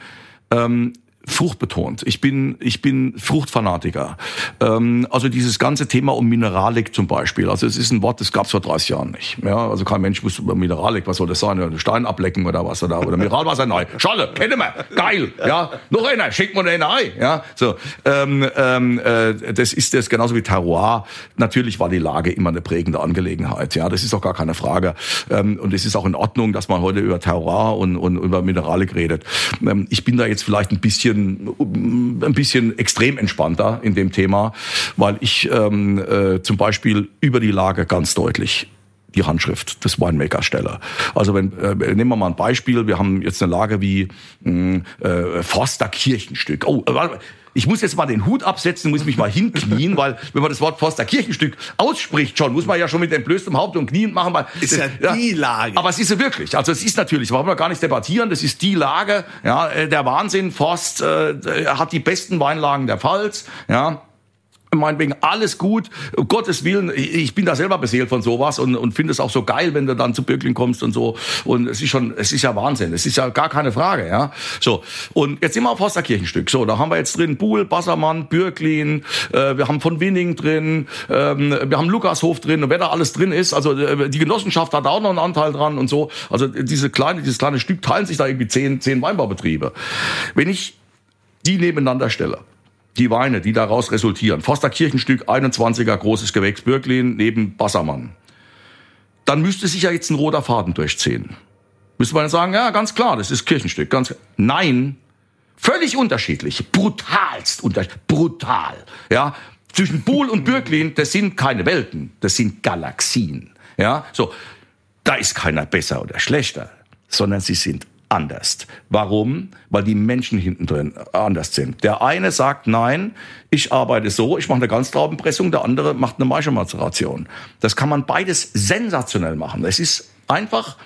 Ähm, fruchtbetont. Ich bin, ich bin Fruchtfanatiker. Ähm, also dieses ganze Thema um Mineralik zum Beispiel. Also es ist ein Wort, das gab es vor 30 Jahren nicht. Ja, also kein Mensch wusste über Mineralik, was soll das sein? Ein Stein ablecken oder was oder oder Mineralwasser nein. Schale, kennen wir, geil. Ja, noch einer, schickt mir einen ein. Ja, so. Ähm, ähm, äh, das ist das genauso wie Terroir. Natürlich war die Lage immer eine prägende Angelegenheit. Ja, das ist auch gar keine Frage. Ähm, und es ist auch in Ordnung, dass man heute über Terroir und, und über Mineralik redet. Ähm, ich bin da jetzt vielleicht ein bisschen, ein bisschen extrem entspannter in dem Thema, weil ich ähm, äh, zum Beispiel über die Lage ganz deutlich die Handschrift des Winemakers stelle. Also wenn äh, nehmen wir mal ein Beispiel, wir haben jetzt eine Lage wie mh, äh, Forster Kirchenstück. Oh, äh, ich muss jetzt mal den Hut absetzen, muss mich mal hinknien, weil wenn man das Wort Forster Kirchenstück ausspricht schon, muss man ja schon mit entblößtem Haupt und Knien machen. Weil Ist ja die Lage. Aber es ist sie wirklich. Also es ist natürlich, das wollen wir gar nicht debattieren, das ist die Lage. Ja, äh, der Wahnsinn. Forst äh, hat die besten Weinlagen der Pfalz. Ja, meinetwegen alles gut, um Gottes Willen, ich bin da selber beseelt von sowas und, und finde es auch so geil, wenn du dann zu Böckling kommst und so. Und es ist schon, es ist ja Wahnsinn, es ist ja gar keine Frage, ja. So, und jetzt sind wir auf Hosterkirchenstück. So, da haben wir jetzt drin Buhl, Bassermann, Bürklin, äh, wir haben von Winning drin, ähm, wir haben Lukashof drin und wer da alles drin ist, also äh, die Genossenschaft hat auch noch einen Anteil dran und so. Also diese kleine, dieses kleine Stück teilen sich da irgendwie zehn, zehn Weinbaubetriebe. Wenn ich die nebeneinander stelle, die Weine, die daraus resultieren. Foster Kirchenstück, 21er, großes Gewächs Bürglin, neben Bassermann. Dann müsste sich ja jetzt ein roter Faden durchziehen. Müsste man sagen, ja, ganz klar, das ist Kirchenstück. Ganz, nein, völlig unterschiedlich. Brutalst unterschiedlich. Brutal. Ja, zwischen Buhl und Bürglin, das sind keine Welten, das sind Galaxien. Ja, so. Da ist keiner besser oder schlechter, sondern sie sind anders. Warum? Weil die Menschen hinten drin anders sind. Der eine sagt, nein, ich arbeite so, ich mache eine Ganztraubenpressung, der andere macht eine Maischemazeration. Das kann man beides sensationell machen. Es ist einfach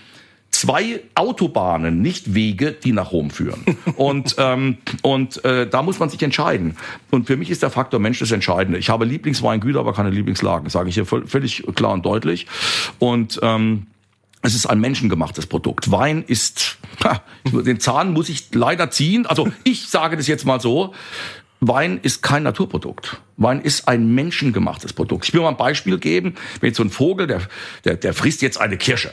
zwei Autobahnen, nicht Wege, die nach Rom führen. Und, ähm, und äh, da muss man sich entscheiden. Und für mich ist der Faktor Mensch das Entscheidende. Ich habe Lieblingsweingüter, aber keine Lieblingslagen, sage ich hier völlig klar und deutlich. Und ähm, es ist ein menschengemachtes Produkt. Wein ist, ha, den Zahn muss ich leider ziehen. Also ich sage das jetzt mal so. Wein ist kein Naturprodukt. Wein ist ein menschengemachtes Produkt. Ich will mal ein Beispiel geben. Wenn jetzt so ein Vogel, der, der, der frisst jetzt eine Kirsche.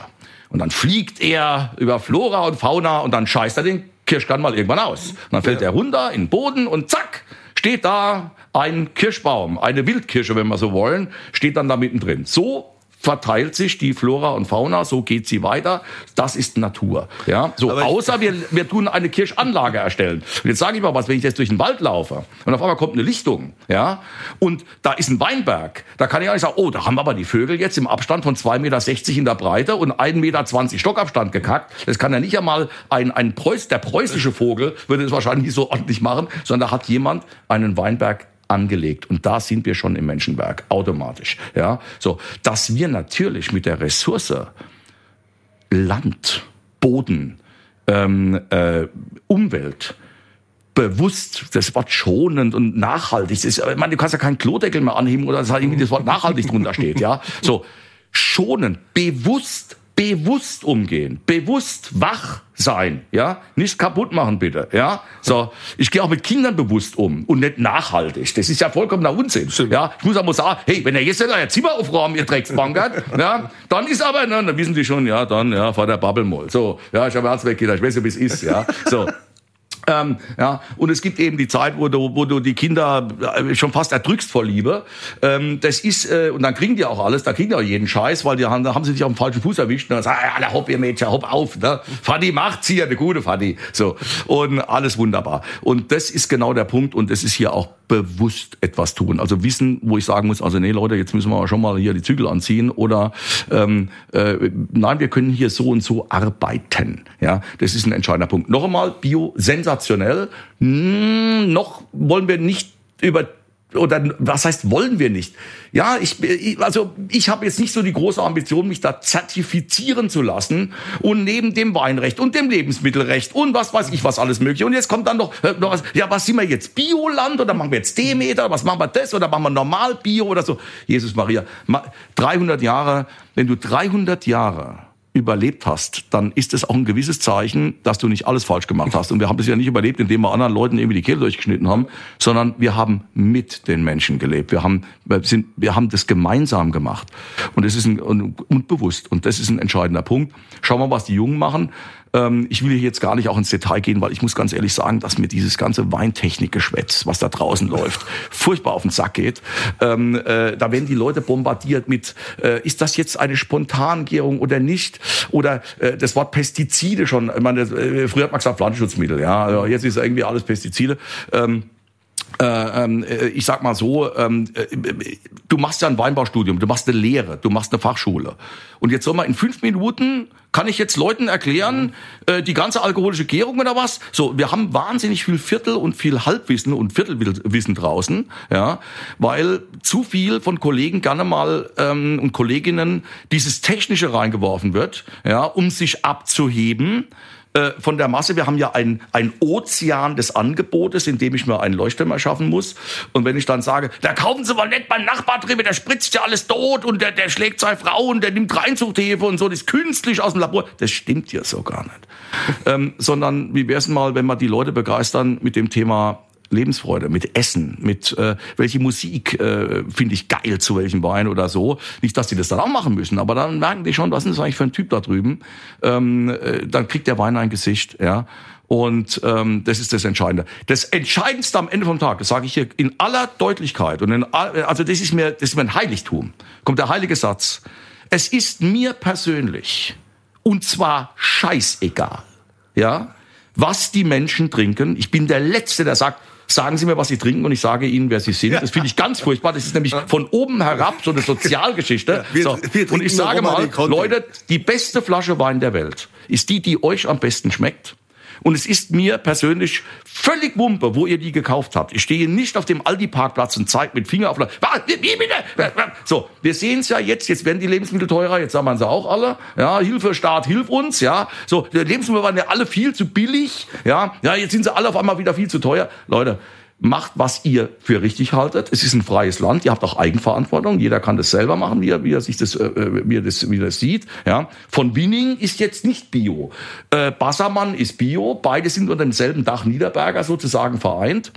Und dann fliegt er über Flora und Fauna und dann scheißt er den Kirschkern mal irgendwann aus. Und dann fällt er runter in den Boden und zack, steht da ein Kirschbaum, eine Wildkirsche, wenn wir so wollen, steht dann da mittendrin. So verteilt sich die Flora und Fauna, so geht sie weiter. Das ist Natur. Ja, so Aber außer wir, wir tun eine Kirschanlage erstellen. Und jetzt sage ich mal was, wenn ich jetzt durch den Wald laufe und auf einmal kommt eine Lichtung, ja, und da ist ein Weinberg, da kann ich auch nicht sagen, oh, da haben aber die Vögel jetzt im Abstand von 2,60 Meter in der Breite und 1,20 Meter Stockabstand gekackt. Das kann ja nicht einmal ein, ein Preuß, der preußische Vogel würde das wahrscheinlich nicht so ordentlich machen, sondern da hat jemand einen Weinberg angelegt. Und da sind wir schon im Menschenwerk, automatisch. Ja, so, dass wir natürlich mit der Ressource Land, Boden, ähm, äh, Umwelt bewusst das Wort schonend und nachhaltig. Ist, ich meine, du kannst ja keinen Klodeckel mehr anheben oder dass irgendwie das Wort nachhaltig drunter steht. Ja, so schonend, bewusst, bewusst umgehen, bewusst wach sein, ja, nicht kaputt machen bitte, ja. So, ich gehe auch mit Kindern bewusst um und nicht nachhaltig. Das ist ja vollkommener Unsinn, ja. Ich muss aber sagen, hey, wenn er jetzt nicht euer Zimmer aufräumen, ihr Drecksbankert, ja, dann ist aber, ne, dann wissen die schon, ja, dann, ja, vor der Bubble mal. So, ja, ich habe Herz weg, ich weiß ja, wie es ist, ja. So. Ähm, ja, und es gibt eben die Zeit, wo du, wo du die Kinder äh, schon fast erdrückst vor Liebe. Ähm, das ist, äh, und dann kriegen die auch alles, da kriegen die auch jeden Scheiß, weil die haben, haben sie sich auf dem falschen Fuß erwischt und dann sagen, ja, hopp, ihr Mädchen, hopp auf, ne? Fanny macht's hier, eine gute Fanny. So. Und alles wunderbar. Und das ist genau der Punkt und das ist hier auch bewusst etwas tun. Also wissen, wo ich sagen muss, also nee Leute, jetzt müssen wir schon mal hier die Zügel anziehen oder ähm, äh, nein, wir können hier so und so arbeiten. Ja, das ist ein entscheidender Punkt. Noch einmal, Bio, sensationell. Hm, noch wollen wir nicht über oder was heißt wollen wir nicht? Ja, ich, also ich habe jetzt nicht so die große Ambition, mich da zertifizieren zu lassen und neben dem Weinrecht und dem Lebensmittelrecht und was weiß ich was alles mögliche. Und jetzt kommt dann noch, äh, noch was, ja, was sind wir jetzt Bioland oder machen wir jetzt Demeter, was machen wir das oder machen wir normal Bio oder so? Jesus Maria, 300 Jahre, wenn du 300 Jahre überlebt hast, dann ist es auch ein gewisses Zeichen, dass du nicht alles falsch gemacht hast. Und wir haben es ja nicht überlebt, indem wir anderen Leuten irgendwie die Kehle durchgeschnitten haben, sondern wir haben mit den Menschen gelebt. Wir haben, wir sind, wir haben das gemeinsam gemacht. Und das ist ein, und, und bewusst. Und das ist ein entscheidender Punkt. Schauen wir, was die Jungen machen. Ähm, ich will hier jetzt gar nicht auch ins Detail gehen, weil ich muss ganz ehrlich sagen, dass mir dieses ganze Weintechnikgeschwätz, was da draußen läuft, furchtbar auf den Sack geht. Ähm, äh, da werden die Leute bombardiert mit, äh, ist das jetzt eine Spontangärung oder nicht? Oder äh, das Wort Pestizide schon. Ich meine, äh, früher hat man gesagt Pflanzenschutzmittel, ja. Also jetzt ist irgendwie alles Pestizide. Ähm, äh, ähm, äh, ich sag mal so, ähm, äh, du machst ja ein Weinbaustudium, du machst eine Lehre, du machst eine Fachschule. Und jetzt soll man in fünf Minuten, kann ich jetzt Leuten erklären, äh, die ganze alkoholische Gärung oder was? So, wir haben wahnsinnig viel Viertel und viel Halbwissen und Viertelwissen draußen, ja, weil zu viel von Kollegen gerne mal ähm, und Kolleginnen dieses Technische reingeworfen wird, ja, um sich abzuheben äh, von der Masse. Wir haben ja ein, ein Ozean des Angebotes, in dem ich mir einen Leuchtturm erschaffen muss. Und wenn ich dann sage, da kaufen Sie mal nicht beim Nachbar drüber, der spritzt ja alles tot und der, der schlägt zwei Frauen, der nimmt Reinzuchthefe und so, das ist künstlich aus dem Labor. Das stimmt ja so gar nicht. ähm, sondern wie wäre es mal, wenn wir die Leute begeistern mit dem Thema Lebensfreude, mit Essen, mit äh, welche Musik äh, finde ich geil zu welchem Wein oder so. Nicht, dass die das dann auch machen müssen, aber dann merken die schon, was ist das eigentlich für ein Typ da drüben. Ähm, äh, dann kriegt der Wein ein Gesicht, ja. Und ähm, das ist das Entscheidende. Das Entscheidendste am Ende vom Tag, das sage ich hier in aller Deutlichkeit und in, also das ist mir das ist mir ein Heiligtum. Kommt der heilige Satz. Es ist mir persönlich und zwar scheißegal, ja, was die Menschen trinken. Ich bin der Letzte, der sagt, sagen Sie mir, was Sie trinken und ich sage Ihnen, wer Sie sind. Das finde ich ganz furchtbar. Das ist nämlich von oben herab so eine Sozialgeschichte. Ja, wir, so. wir und ich sage mal, Leute, die beste Flasche Wein der Welt ist die, die euch am besten schmeckt. Und es ist mir persönlich völlig Wumpe, wo ihr die gekauft habt. Ich stehe nicht auf dem Aldi-Parkplatz und zeige mit Finger auf... Was? Wie bitte? So, wir sehen es ja jetzt. Jetzt werden die Lebensmittel teurer. Jetzt sagen wir sie auch alle. Ja, Hilfe, Staat, hilf uns. Ja, so, die Lebensmittel waren ja alle viel zu billig. Ja, ja, jetzt sind sie alle auf einmal wieder viel zu teuer. Leute, macht, was ihr für richtig haltet. Es ist ein freies Land, ihr habt auch Eigenverantwortung. Jeder kann das selber machen, wie er, wie er sich das, äh, wie er das, wie er das sieht. Ja, von Winning ist jetzt nicht Bio. Äh, Bassermann ist Bio. Beide sind unter demselben Dach Niederberger sozusagen vereint.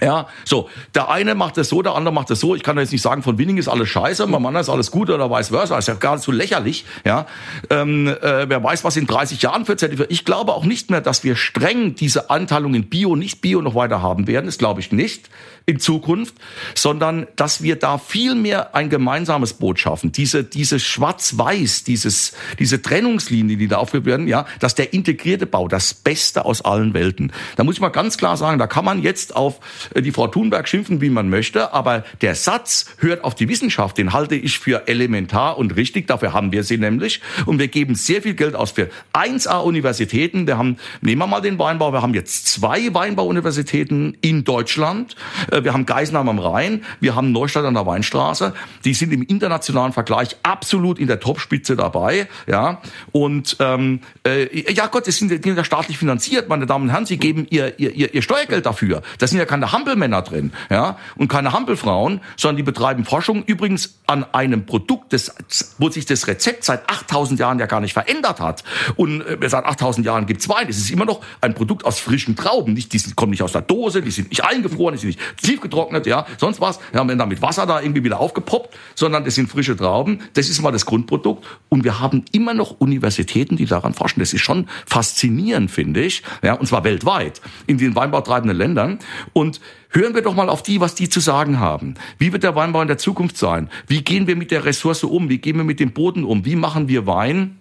Ja, so, der eine macht das so, der andere macht das so. Ich kann jetzt nicht sagen, von Winning ist alles scheiße, beim anderen ist alles gut oder vice versa. Das ist ja gar nicht so lächerlich. Ja, ähm, äh, wer weiß, was in 30 Jahren für Zertifikat. Ich glaube auch nicht mehr, dass wir streng diese Anteilung in Bio, nicht Bio noch weiter haben werden. Das glaube ich nicht in Zukunft, sondern dass wir da viel mehr ein gemeinsames Boot schaffen. Diese, diese Schwarz-Weiß, dieses, diese Trennungslinie, die da aufgeführt werden, ja, dass der integrierte Bau das Beste aus allen Welten. Da muss ich mal ganz klar sagen, da kann man jetzt auf die Frau Thunberg schimpfen, wie man möchte, aber der Satz hört auf die Wissenschaft, den halte ich für elementar und richtig. Dafür haben wir sie nämlich. Und wir geben sehr viel Geld aus für 1A-Universitäten. Wir haben, nehmen wir mal den Weinbau, wir haben jetzt zwei Weinbauuniversitäten in Deutschland. Äh, wir haben Geisenheim am Rhein, wir haben Neustadt an der Weinstraße. Die sind im internationalen Vergleich absolut in der Topspitze dabei. Ja, und ähm, äh, ja Gott, das sind, sind ja staatlich finanziert, meine Damen und Herren. Sie geben ihr, ihr, ihr Steuergeld dafür. Das sind ja keine Hampelmänner drin, ja, und keine Hampelfrauen, sondern die betreiben Forschung übrigens an einem Produkt, das, wo sich das Rezept seit 8000 Jahren ja gar nicht verändert hat. Und äh, seit 8000 Jahren gibt's Wein. Es ist immer noch ein Produkt aus frischen Trauben. Nicht, die sind, kommen nicht aus der Dose, die sind nicht eingefroren, die sind nicht tiefgetrocknet, ja, sonst was. Wir haben dann mit Wasser da irgendwie wieder aufgepoppt, sondern das sind frische Trauben. Das ist mal das Grundprodukt. Und wir haben immer noch Universitäten, die daran forschen. Das ist schon faszinierend, finde ich. Ja, und zwar weltweit. In den weinbautreibenden Ländern. Und hören wir doch mal auf die, was die zu sagen haben. Wie wird der Weinbau in der Zukunft sein? Wie gehen wir mit der Ressource um? Wie gehen wir mit dem Boden um? Wie machen wir Wein?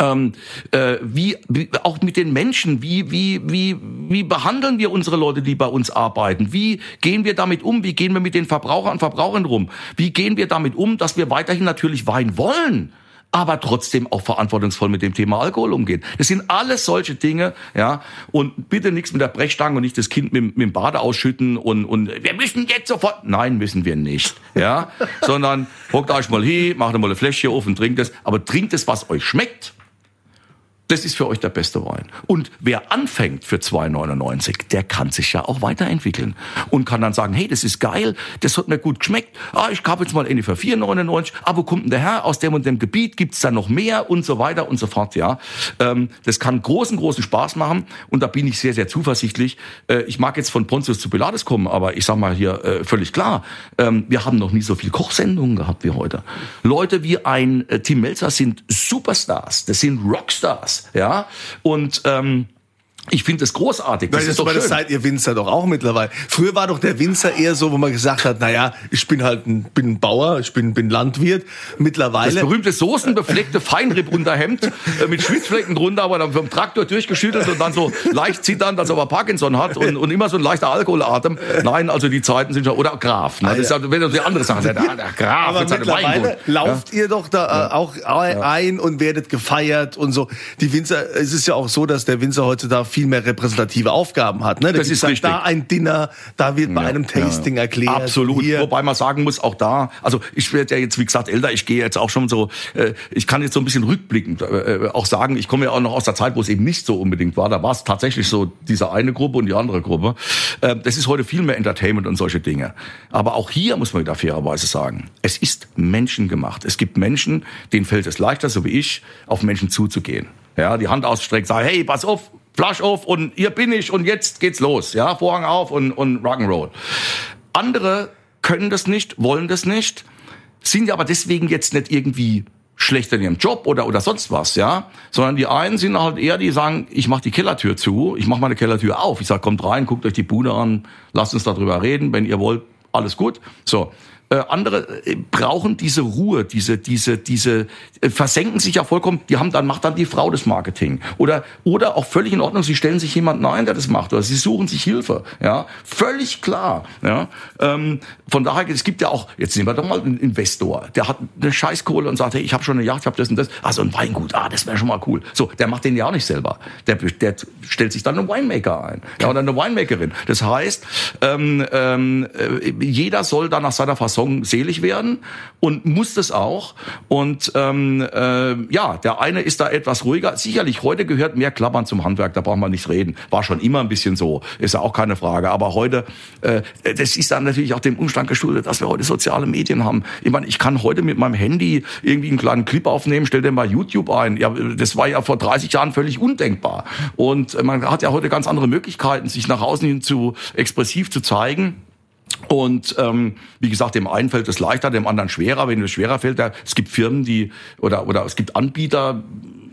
Ähm, äh, wie, wie auch mit den Menschen, wie wie wie wie behandeln wir unsere Leute, die bei uns arbeiten? Wie gehen wir damit um? Wie gehen wir mit den Verbrauchern und Verbrauchern rum? Wie gehen wir damit um, dass wir weiterhin natürlich Wein wollen? Aber trotzdem auch verantwortungsvoll mit dem Thema Alkohol umgehen. Das sind alles solche Dinge, ja. Und bitte nichts mit der Brechstange und nicht das Kind mit, mit dem Bade ausschütten und, und wir müssen jetzt sofort. Nein, müssen wir nicht, ja. Sondern hockt euch mal hin, macht mal eine Fläschchen auf und trinkt es. Aber trinkt es, was euch schmeckt. Das ist für euch der beste Wein. Und wer anfängt für 2,99, der kann sich ja auch weiterentwickeln und kann dann sagen, hey, das ist geil, das hat mir gut geschmeckt. Ah, ich kaufe jetzt mal eine für 4,99. Aber wo kommt denn der Herr? Aus dem und dem Gebiet gibt's da noch mehr und so weiter und so fort. Ja, ähm, das kann großen, großen Spaß machen und da bin ich sehr, sehr zuversichtlich. Äh, ich mag jetzt von Pontius zu Pilatus kommen, aber ich sag mal hier äh, völlig klar, ähm, wir haben noch nie so viel Kochsendungen gehabt wie heute. Leute wie ein äh, Tim Melzer sind Superstars, das sind Rockstars ja. Und ähm, ich finde das großartig. Das, das ist doch schön. Seid ihr Winzer doch auch mittlerweile. Früher war doch der Winzer eher so, wo man gesagt hat, naja, ich bin halt ein, bin ein Bauer, ich bin, bin Landwirt. Mittlerweile. Das berühmte soßenbefleckte Feinrippunterhemd äh, mit Schwitzflecken drunter, aber dann vom Traktor durchgeschüttelt und dann so leicht zitternd, als ob er Parkinson hat und, und immer so ein leichter Alkoholatem. Nein, also die Zeiten sind schon, oder Graf. Ne? Das ist ja, wenn die andere Sache der, der Graf aber mittlerweile lauft ja? ihr doch da äh, ja. auch ein und werdet gefeiert und so. Die Winzer, es ist ja auch so, dass der Winzer heute da viel mehr repräsentative Aufgaben hat. Ne? Da das ist richtig. Da ein Dinner, da wird bei ja, einem Tasting ja. erklärt. Absolut. Hier. Wobei man sagen muss, auch da, also ich werde ja jetzt, wie gesagt, älter, ich gehe jetzt auch schon so, äh, ich kann jetzt so ein bisschen rückblickend äh, auch sagen, ich komme ja auch noch aus der Zeit, wo es eben nicht so unbedingt war. Da war es tatsächlich so diese eine Gruppe und die andere Gruppe. Äh, das ist heute viel mehr Entertainment und solche Dinge. Aber auch hier muss man wieder fairerweise sagen, es ist menschengemacht. Es gibt Menschen, denen fällt es leichter, so wie ich, auf Menschen zuzugehen. Ja, die Hand ausstreckt, sagen, hey, pass auf, Flash auf und hier bin ich und jetzt geht's los. Ja, Vorhang auf und, und Rock'n'Roll. Andere können das nicht, wollen das nicht, sind aber deswegen jetzt nicht irgendwie schlechter in ihrem Job oder oder sonst was, ja, sondern die einen sind halt eher, die sagen, ich mache die Kellertür zu, ich mache meine Kellertür auf, ich sag, kommt rein, guckt euch die Bude an, lasst uns darüber reden, wenn ihr wollt, alles gut. So, äh, andere äh, brauchen diese Ruhe, diese, diese, diese, äh, versenken sich ja vollkommen, die haben dann, macht dann die Frau das Marketing. Oder, oder auch völlig in Ordnung, sie stellen sich jemanden ein, der das macht, oder sie suchen sich Hilfe, ja. Völlig klar, ja. Ähm, von daher, es gibt ja auch, jetzt nehmen wir doch mal einen Investor, der hat eine Scheißkohle und sagt, hey, ich habe schon eine Yacht, ich habe das und das, also ein Weingut, ah, das wäre schon mal cool. So, der macht den ja auch nicht selber. Der, der stellt sich dann einen Winemaker ein, ja, oder eine Winemakerin. Das heißt, ähm, ähm, jeder soll dann nach seiner Fassung Song selig werden und muss das auch. Und ähm, äh, ja, der eine ist da etwas ruhiger. Sicherlich, heute gehört mehr Klappern zum Handwerk, da braucht man nicht reden. War schon immer ein bisschen so, ist ja auch keine Frage. Aber heute, äh, das ist dann natürlich auch dem Umstand geschuldet, dass wir heute soziale Medien haben. Ich meine, ich kann heute mit meinem Handy irgendwie einen kleinen Clip aufnehmen, stell den bei YouTube ein. Ja, das war ja vor 30 Jahren völlig undenkbar. Und man hat ja heute ganz andere Möglichkeiten, sich nach außen hin zu expressiv zu zeigen. Und ähm, wie gesagt, dem einen fällt es leichter, dem anderen schwerer. Wenn es schwerer fällt, da, es gibt Firmen, die oder oder es gibt Anbieter,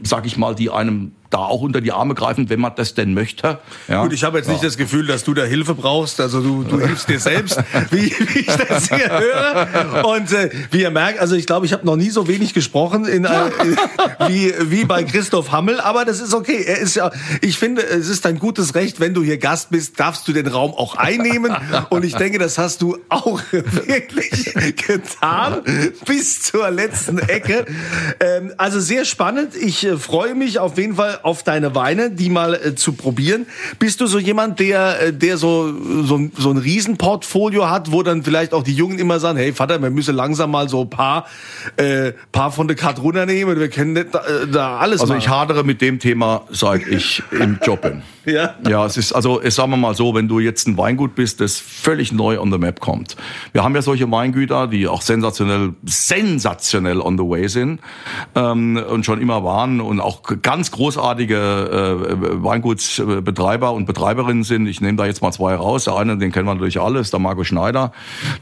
sag ich mal, die einem da auch unter die Arme greifen, wenn man das denn möchte. Ja. Gut, ich habe jetzt ja. nicht das Gefühl, dass du da Hilfe brauchst. Also du, du hilfst dir selbst, wie, wie ich das hier höre. Und äh, wie ihr merkt, also ich glaube, ich habe noch nie so wenig gesprochen in, äh, wie, wie bei Christoph Hammel. Aber das ist okay. Er ist ja, ich finde, es ist ein gutes Recht, wenn du hier Gast bist, darfst du den Raum auch einnehmen. Und ich denke, das hast du auch wirklich getan bis zur letzten Ecke. Ähm, also sehr spannend. Ich äh, freue mich auf jeden Fall auf deine Weine, die mal äh, zu probieren. Bist du so jemand, der, äh, der so, so, so ein Riesenportfolio hat, wo dann vielleicht auch die Jungen immer sagen, hey Vater, wir müssen langsam mal so ein paar, äh, paar von der Karte runternehmen, wir können nicht da, äh, da alles Also machen. ich hadere mit dem Thema, seit ich im Job bin. Ja? Ja, es ist, also es sagen wir mal so, wenn du jetzt ein Weingut bist, das völlig neu on the map kommt. Wir haben ja solche Weingüter, die auch sensationell, sensationell on the way sind ähm, und schon immer waren und auch ganz großartige äh, Weingutsbetreiber und Betreiberinnen sind. Ich nehme da jetzt mal zwei raus. Der eine, den kennen wir natürlich alle, ist der Marco Schneider.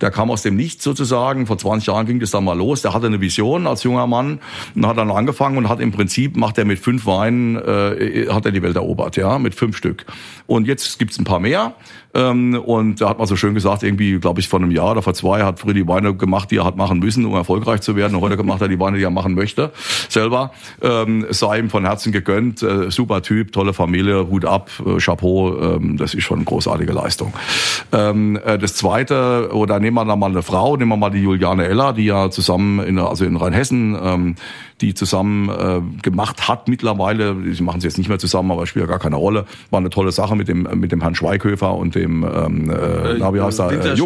Der kam aus dem Nichts sozusagen. Vor 20 Jahren ging das dann mal los. Der hatte eine Vision als junger Mann und hat dann angefangen und hat im Prinzip, macht er mit fünf Weinen, äh, hat er die Welt erobert, ja, mit fünf Stück. Und jetzt gibt's ein paar mehr. Ähm, und da hat man so schön gesagt, irgendwie, glaube ich, vor einem Jahr oder vor zwei hat Freddy Weine gemacht, die er hat machen müssen, um erfolgreich zu werden. Und heute macht er die Weine, die er machen möchte, selber. Ähm, sei ihm von Herzen gegönnt. Äh, super Typ, tolle Familie, Hut ab, äh, Chapeau. Ähm, das ist schon eine großartige Leistung. Ähm, äh, das zweite, oder nehmen wir da mal eine Frau, nehmen wir mal die Juliane Eller, die ja zusammen in, also in Rheinhessen, ähm, die zusammen äh, gemacht hat mittlerweile. Sie machen es jetzt nicht mehr zusammen, aber spielt ja gar keine Rolle. War eine tolle Sache mit dem mit dem Herrn Schweighöfer und dem ähm, äh, na, wie heißt er? Äh,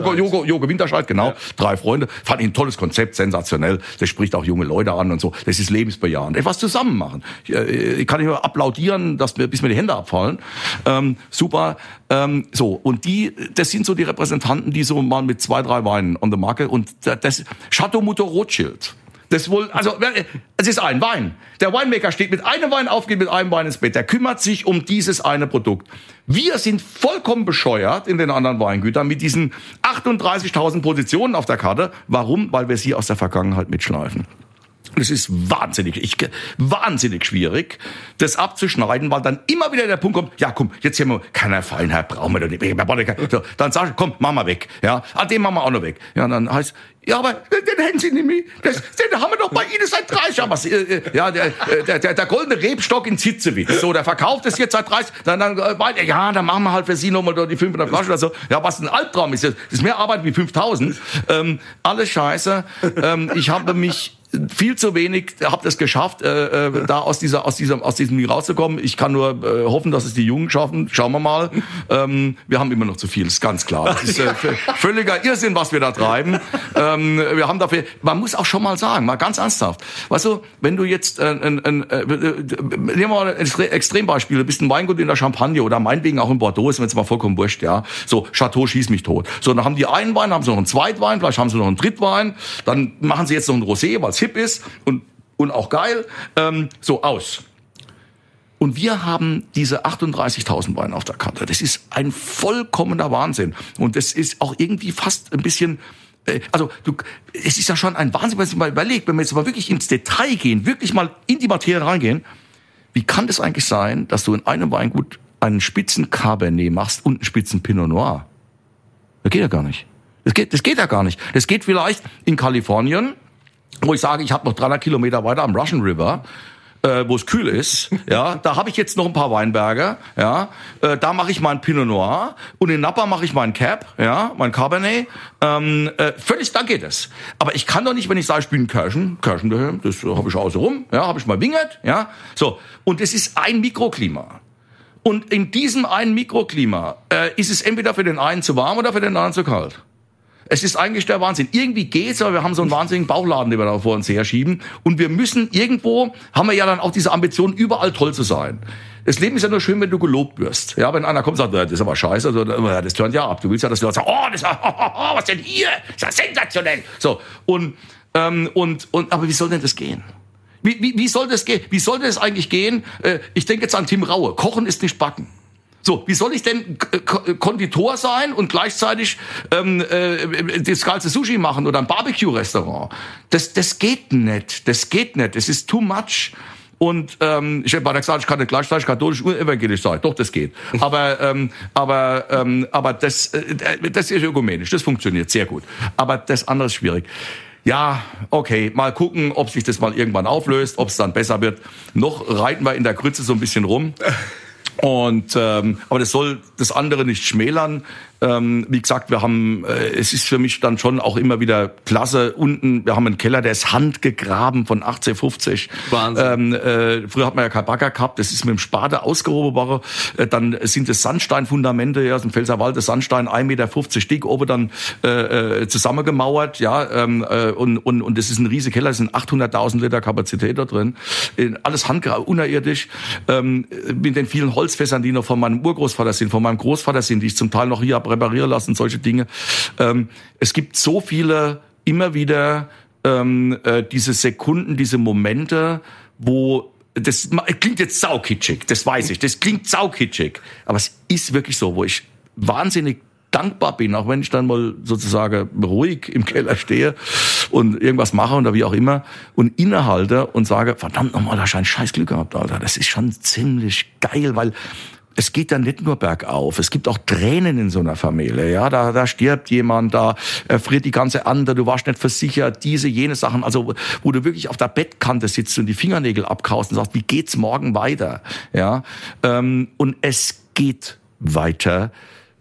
Winterscheid. Genau. Drei Freunde. Fand ich ein tolles Konzept, sensationell. Das spricht auch junge Leute an und so. Das ist lebensbejahend. Etwas zusammen machen. Ich, äh, ich kann nicht nur applaudieren, dass mir, bis mir die Hände abfallen. Ähm, super. Ähm, so, und die, das sind so die Repräsentanten, die so mal mit zwei, drei Weinen on the market und das Chateau Mutter Rothschild. Das wohl, also es ist ein Wein. Der Winemaker steht mit einem Wein auf, geht mit einem Wein ins Bett. Der kümmert sich um dieses eine Produkt. Wir sind vollkommen bescheuert in den anderen Weingütern mit diesen 38.000 Positionen auf der Karte. Warum? Weil wir sie aus der Vergangenheit mitschleifen. Das ist wahnsinnig, ich, wahnsinnig schwierig, das abzuschneiden, weil dann immer wieder der Punkt kommt, ja komm, jetzt hier mal, keiner Feinheit brauchen wir doch nicht. So, dann sag ich, komm, mach mal weg. Ja, ah, den machen wir auch noch weg. Ja, dann heißt, ja, aber den hätten Sie nicht mehr. Das, den haben wir doch bei Ihnen seit 30 Jahren. Was, äh, ja, der, der, der, der goldene Rebstock in Zitzewitz. So, der verkauft es jetzt seit 30. Dann, dann, äh, ja, dann machen wir halt für Sie nochmal die 500 Flaschen oder so. Ja, was ein Albtraum ist. Das ist mehr Arbeit wie 5000. Ähm, alles scheiße. Ähm, ich habe mich viel zu wenig, habe das geschafft, äh, äh, da aus dieser, aus diesem, aus diesem rauszukommen. Ich kann nur äh, hoffen, dass es die Jungen schaffen. Schauen wir mal. Ähm, wir haben immer noch zu viel, ist ganz klar. Das ist äh, völliger Irrsinn, was wir da treiben. Ähm, wir haben dafür, man muss auch schon mal sagen, mal ganz ernsthaft. Weißt du, wenn du jetzt, äh, äh, äh, nehmen wir mal ein Extrembeispiel, du bist ein Weingut in der Champagne oder meinetwegen auch in Bordeaux, ist mir jetzt mal vollkommen wurscht, ja. So, Chateau schieß mich tot. So, dann haben die einen Wein, haben sie noch einen Zweitwein, vielleicht haben sie noch einen Drittwein, dann machen sie jetzt noch einen Rosé, weil hip ist und, und auch geil. Ähm, so, aus. Und wir haben diese 38.000 Weine auf der Karte. Das ist ein vollkommener Wahnsinn. Und das ist auch irgendwie fast ein bisschen, äh, also du, es ist ja schon ein Wahnsinn, wenn man sich mal überlegt, wenn wir jetzt mal wirklich ins Detail gehen, wirklich mal in die Materie reingehen, wie kann das eigentlich sein, dass du in einem Weingut einen spitzen Cabernet machst und einen spitzen Pinot Noir? Das geht ja gar nicht. Das geht, das geht ja gar nicht. Das geht vielleicht in Kalifornien, wo ich sage, ich habe noch 300 Kilometer weiter am Russian River, äh, wo es kühl ist, ja, da habe ich jetzt noch ein paar Weinberge, ja, äh, da mache ich meinen Pinot Noir und in Napa mache ich meinen Cap, ja, mein Cabernet, ähm, äh, völlig, da geht es. Aber ich kann doch nicht, wenn ich sage, ich bin Kirschen, Kirschen das habe ich außen rum, ja, habe ich mal Wingert, ja, so und es ist ein Mikroklima. Und in diesem einen Mikroklima äh, ist es entweder für den einen zu warm oder für den anderen zu kalt. Es ist eigentlich der Wahnsinn. Irgendwie geht's, aber wir haben so einen wahnsinnigen Bauchladen, den wir da vor uns herschieben. Und wir müssen irgendwo, haben wir ja dann auch diese Ambition, überall toll zu sein. Das Leben ist ja nur schön, wenn du gelobt wirst. Ja, wenn einer kommt und sagt, das ist aber scheiße, also, das tönt ja ab. Du willst ja, dass die Leute sagen, oh, das, oh, oh, oh, was denn hier? Das ist ja sensationell. So, und, ähm, und, und, aber wie soll denn das gehen? Wie, wie, wie soll das gehen? Wie soll das eigentlich gehen? Äh, ich denke jetzt an Tim Raue. Kochen ist nicht backen. So, wie soll ich denn Konditor sein und gleichzeitig ähm, äh, das geilste Sushi machen oder ein Barbecue-Restaurant? Das, das geht nicht. Das geht nicht. Das ist too much. Und ähm, ich habe gesagt, ich kann nicht gleichzeitig katholisch und evangelisch sein. Doch, das geht. Aber, ähm, aber, ähm, aber das, äh, das ist ökumenisch. Das funktioniert sehr gut. Aber das andere ist schwierig. Ja, okay, mal gucken, ob sich das mal irgendwann auflöst, ob es dann besser wird. Noch reiten wir in der Grütze so ein bisschen rum. Und ähm, aber das soll das andere nicht schmälern. Ähm, wie gesagt, wir haben, äh, es ist für mich dann schon auch immer wieder klasse. Unten, wir haben einen Keller, der ist handgegraben von 1850. Wahnsinn. Ähm, äh, früher hat man ja kein Bagger gehabt, das ist mit dem Spade ausgehoben worden. Äh, dann sind es Sandsteinfundamente, ja, aus dem Pfälzerwald, das Sandstein 1,50 Meter dick, oben dann äh, äh, zusammengemauert, ja, ähm, äh, und, und, und das ist ein riesiger Keller, es sind 800.000 Liter Kapazität da drin. Alles handgegraben, unerirdisch, ähm, mit den vielen Holzfässern, die noch von meinem Urgroßvater sind, von meinem Großvater sind, die ich zum Teil noch hier habe reparieren lassen, solche Dinge. Ähm, es gibt so viele immer wieder ähm, äh, diese Sekunden, diese Momente, wo das klingt jetzt saukitschig, das weiß ich, das klingt saukitschig, aber es ist wirklich so, wo ich wahnsinnig dankbar bin, auch wenn ich dann mal sozusagen ruhig im Keller stehe und irgendwas mache oder wie auch immer und innehalte und sage, verdammt nochmal, da ein scheiß Glück gehabt, Alter. Das ist schon ziemlich geil, weil es geht dann nicht nur bergauf, es gibt auch Tränen in so einer Familie. Ja, da, da stirbt jemand, da erfriert die ganze andere, du warst nicht versichert, diese, jene Sachen. Also, wo du wirklich auf der Bettkante sitzt und die Fingernägel abkaust und sagst, wie geht's morgen weiter? Ja, ähm, und es geht weiter.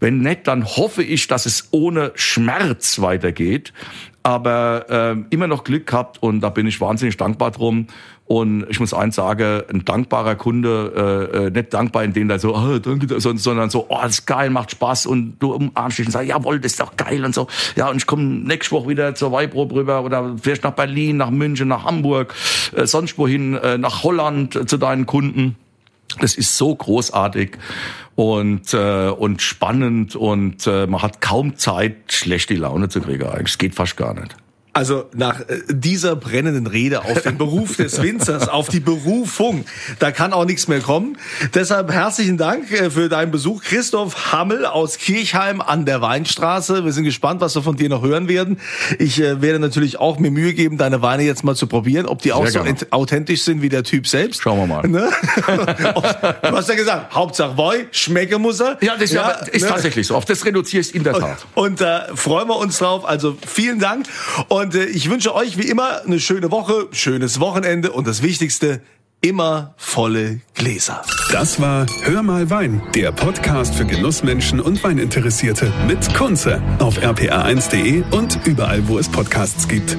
Wenn nicht, dann hoffe ich, dass es ohne Schmerz weitergeht. Aber äh, immer noch Glück gehabt und da bin ich wahnsinnig dankbar drum. Und ich muss eins sagen, ein dankbarer Kunde, äh, äh nicht dankbar in dem da so, oh, danke, sondern so, oh, das ist geil, macht Spaß und du umarmst dich und sagst, jawohl, das ist doch geil und so. Ja, und ich komme nächste Woche wieder zur Weibrob rüber oder vielleicht nach Berlin, nach München, nach Hamburg, äh, sonst wohin, äh, nach Holland äh, zu deinen Kunden. Das ist so großartig und äh, und spannend und äh, man hat kaum Zeit, schlechte Laune zu kriegen. Eigentlich, es geht fast gar nicht. Also nach äh, dieser brennenden Rede auf den Beruf des Winzers, auf die Berufung, da kann auch nichts mehr kommen. Deshalb herzlichen Dank äh, für deinen Besuch, Christoph Hammel aus Kirchheim an der Weinstraße. Wir sind gespannt, was wir von dir noch hören werden. Ich äh, werde natürlich auch mir Mühe geben, deine Weine jetzt mal zu probieren, ob die Sehr auch so gerne. authentisch sind wie der Typ selbst. Schauen wir mal. Ne? du hast ja gesagt, Hauptsache Boy, schmecke muss er. Ja, das ja, ist ne? tatsächlich so. Auf das reduziere ich in der Tat. Und, und äh, freuen wir uns drauf. Also vielen Dank. Und und äh, ich wünsche euch wie immer eine schöne Woche, schönes Wochenende und das Wichtigste, immer volle Gläser. Das war Hör mal Wein, der Podcast für Genussmenschen und Weininteressierte mit Kunze auf rpa1.de und überall, wo es Podcasts gibt.